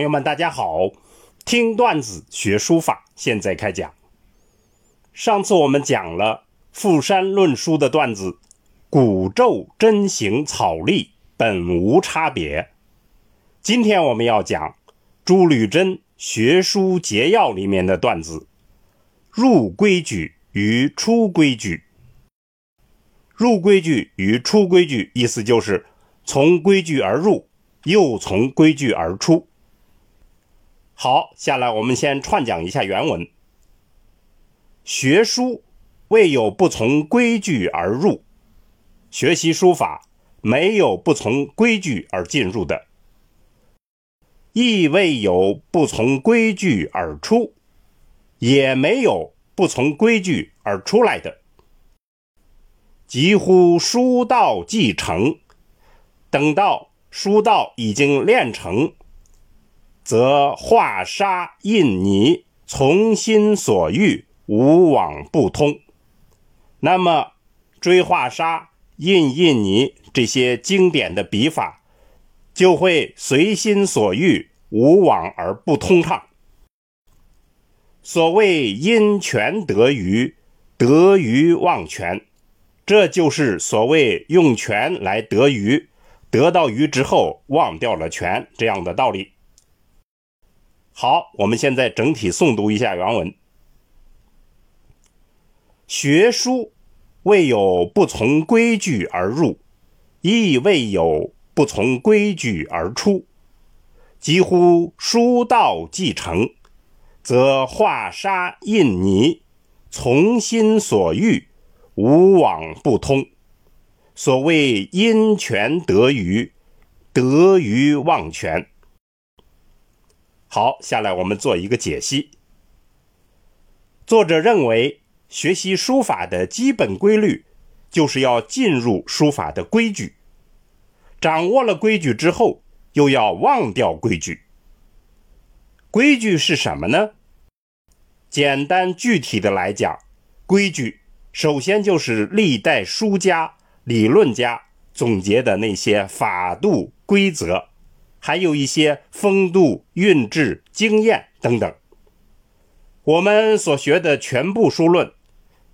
朋友们，大家好！听段子学书法，现在开讲。上次我们讲了《富山论书》的段子，“古咒真行草隶本无差别”。今天我们要讲朱履珍学书节要里面的段子，“入规矩与出规矩”。入规矩与出规矩，意思就是从规矩而入，又从规矩而出。好，下来我们先串讲一下原文。学书未有不从规矩而入，学习书法没有不从规矩而进入的，亦未有不从规矩而出，也没有不从规矩而出来的。几乎书道既成，等到书道已经练成。则画沙印泥，从心所欲，无往不通。那么，追画沙、印印泥这些经典的笔法，就会随心所欲，无往而不通畅。所谓因权得鱼，得鱼忘权，这就是所谓用权来得鱼，得到鱼之后忘掉了权这样的道理。好，我们现在整体诵读一下原文。学书未有不从规矩而入，亦未有不从规矩而出。几乎书道既成，则画沙印泥，从心所欲，无往不通。所谓因权得鱼，得鱼忘权。好，下来我们做一个解析。作者认为，学习书法的基本规律，就是要进入书法的规矩。掌握了规矩之后，又要忘掉规矩。规矩是什么呢？简单具体的来讲，规矩首先就是历代书家、理论家总结的那些法度规则。还有一些风度、韵致、经验等等。我们所学的全部书论，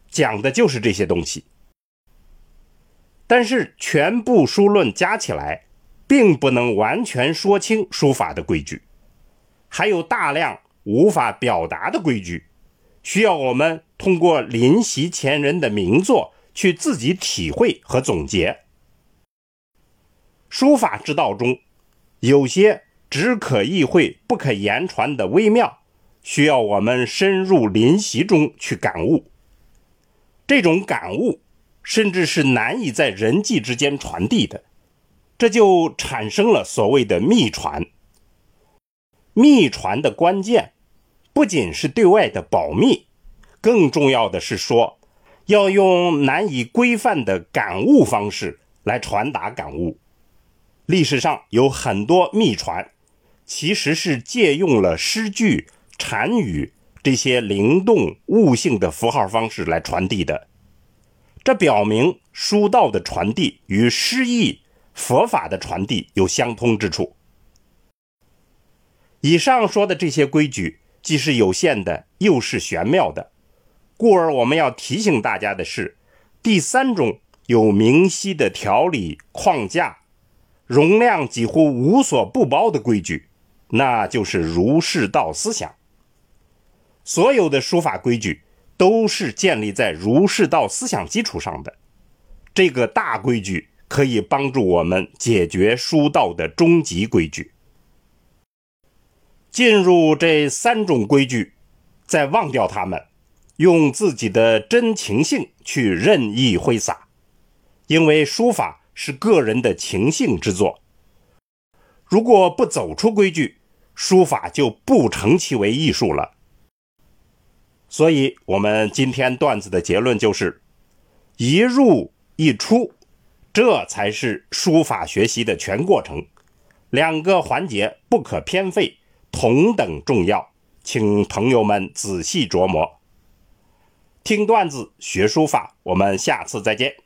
讲的就是这些东西。但是，全部书论加起来，并不能完全说清书法的规矩，还有大量无法表达的规矩，需要我们通过临习前人的名作去自己体会和总结。书法之道中。有些只可意会不可言传的微妙，需要我们深入临习中去感悟。这种感悟，甚至是难以在人际之间传递的，这就产生了所谓的秘传。秘传的关键，不仅是对外的保密，更重要的是说，要用难以规范的感悟方式来传达感悟。历史上有很多秘传，其实是借用了诗句、禅语这些灵动悟性的符号方式来传递的。这表明书道的传递与诗意、佛法的传递有相通之处。以上说的这些规矩，既是有限的，又是玄妙的，故而我们要提醒大家的是，第三种有明晰的条理框架。容量几乎无所不包的规矩，那就是儒释道思想。所有的书法规矩都是建立在儒释道思想基础上的。这个大规矩可以帮助我们解决书道的终极规矩。进入这三种规矩，再忘掉它们，用自己的真情性去任意挥洒，因为书法。是个人的情性之作。如果不走出规矩，书法就不成其为艺术了。所以，我们今天段子的结论就是：一入一出，这才是书法学习的全过程。两个环节不可偏废，同等重要，请朋友们仔细琢磨。听段子学书法，我们下次再见。